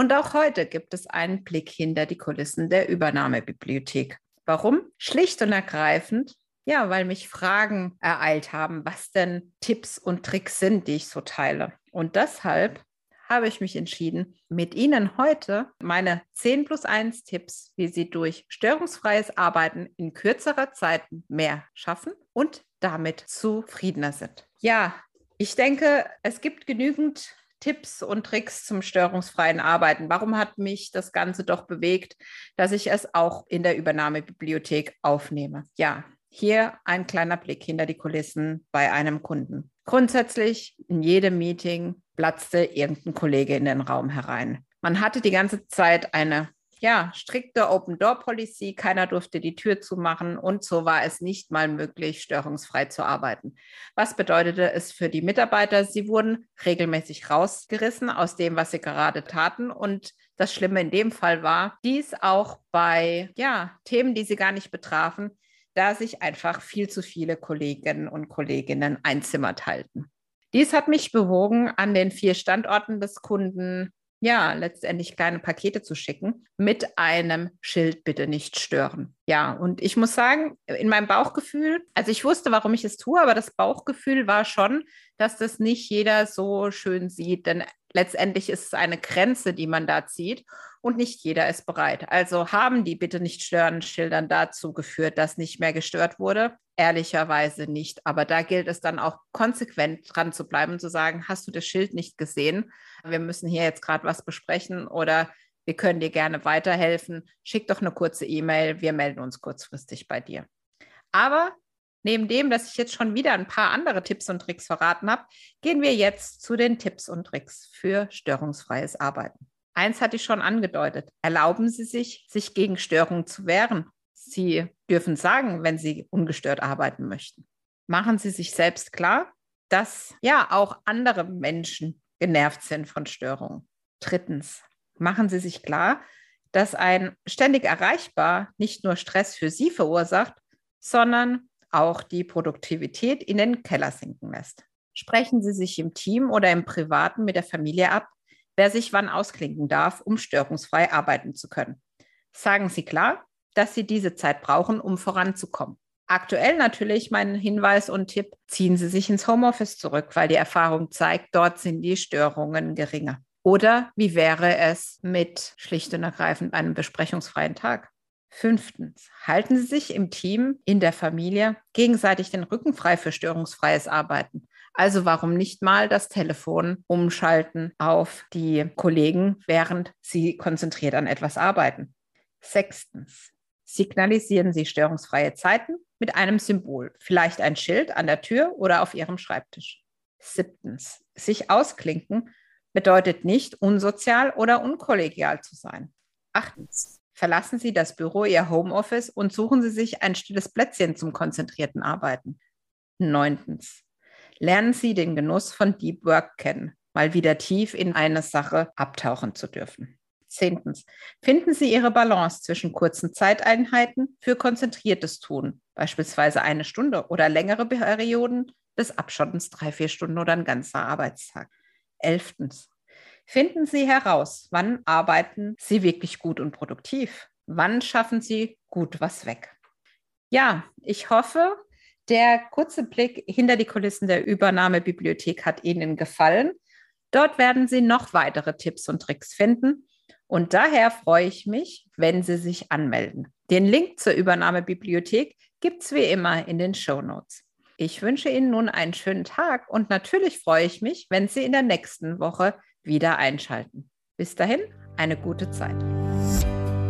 Und auch heute gibt es einen Blick hinter die Kulissen der Übernahmebibliothek. Warum? Schlicht und ergreifend, ja, weil mich Fragen ereilt haben, was denn Tipps und Tricks sind, die ich so teile. Und deshalb habe ich mich entschieden, mit Ihnen heute meine 10 plus 1 Tipps, wie Sie durch störungsfreies Arbeiten in kürzerer Zeit mehr schaffen und damit zufriedener sind. Ja, ich denke, es gibt genügend Tipps und Tricks zum störungsfreien Arbeiten. Warum hat mich das Ganze doch bewegt, dass ich es auch in der Übernahmebibliothek aufnehme? Ja, hier ein kleiner Blick hinter die Kulissen bei einem Kunden. Grundsätzlich in jedem Meeting platzte irgendein Kollege in den Raum herein. Man hatte die ganze Zeit eine ja, strikte Open-Door-Policy. Keiner durfte die Tür zumachen und so war es nicht mal möglich, störungsfrei zu arbeiten. Was bedeutete es für die Mitarbeiter? Sie wurden regelmäßig rausgerissen aus dem, was sie gerade taten und das Schlimme in dem Fall war, dies auch bei ja, Themen, die sie gar nicht betrafen, da sich einfach viel zu viele Kolleginnen und Kolleginnen ein Zimmer teilten. Dies hat mich bewogen, an den vier Standorten des Kunden ja, letztendlich kleine Pakete zu schicken mit einem Schild bitte nicht stören. Ja, und ich muss sagen, in meinem Bauchgefühl, also ich wusste, warum ich es tue, aber das Bauchgefühl war schon, dass das nicht jeder so schön sieht, denn letztendlich ist es eine Grenze, die man da zieht und nicht jeder ist bereit. Also haben die bitte nicht stören Schildern dazu geführt, dass nicht mehr gestört wurde? Ehrlicherweise nicht. Aber da gilt es dann auch konsequent dran zu bleiben und zu sagen, hast du das Schild nicht gesehen? Wir müssen hier jetzt gerade was besprechen oder wir können dir gerne weiterhelfen. Schick doch eine kurze E-Mail. Wir melden uns kurzfristig bei dir. Aber Neben dem, dass ich jetzt schon wieder ein paar andere Tipps und Tricks verraten habe, gehen wir jetzt zu den Tipps und Tricks für störungsfreies Arbeiten. Eins hatte ich schon angedeutet. Erlauben Sie sich, sich gegen Störungen zu wehren. Sie dürfen sagen, wenn Sie ungestört arbeiten möchten. Machen Sie sich selbst klar, dass ja auch andere Menschen genervt sind von Störungen. Drittens, machen Sie sich klar, dass ein ständig erreichbar nicht nur Stress für Sie verursacht, sondern auch die Produktivität in den Keller sinken lässt. Sprechen Sie sich im Team oder im Privaten mit der Familie ab, wer sich wann ausklinken darf, um störungsfrei arbeiten zu können. Sagen Sie klar, dass Sie diese Zeit brauchen, um voranzukommen. Aktuell natürlich mein Hinweis und Tipp, ziehen Sie sich ins Homeoffice zurück, weil die Erfahrung zeigt, dort sind die Störungen geringer. Oder wie wäre es mit schlicht und ergreifend einem besprechungsfreien Tag? Fünftens, halten Sie sich im Team, in der Familie gegenseitig den Rücken frei für störungsfreies Arbeiten. Also warum nicht mal das Telefon umschalten auf die Kollegen, während sie konzentriert an etwas arbeiten. Sechstens, signalisieren Sie störungsfreie Zeiten mit einem Symbol, vielleicht ein Schild an der Tür oder auf Ihrem Schreibtisch. Siebtens, sich ausklinken bedeutet nicht unsozial oder unkollegial zu sein. Achtens, Verlassen Sie das Büro, Ihr Homeoffice und suchen Sie sich ein stilles Plätzchen zum konzentrierten Arbeiten. Neuntens. Lernen Sie den Genuss von Deep Work kennen, mal wieder tief in eine Sache abtauchen zu dürfen. Zehntens. Finden Sie Ihre Balance zwischen kurzen Zeiteinheiten für konzentriertes Tun, beispielsweise eine Stunde oder längere Perioden des Abschottens, drei, vier Stunden oder ein ganzer Arbeitstag. Elftens. Finden Sie heraus, wann arbeiten Sie wirklich gut und produktiv? Wann schaffen Sie gut was weg? Ja, ich hoffe, der kurze Blick hinter die Kulissen der Übernahmebibliothek hat Ihnen gefallen. Dort werden Sie noch weitere Tipps und Tricks finden. Und daher freue ich mich, wenn Sie sich anmelden. Den Link zur Übernahmebibliothek gibt es wie immer in den Show Notes. Ich wünsche Ihnen nun einen schönen Tag und natürlich freue ich mich, wenn Sie in der nächsten Woche wieder einschalten. Bis dahin, eine gute Zeit.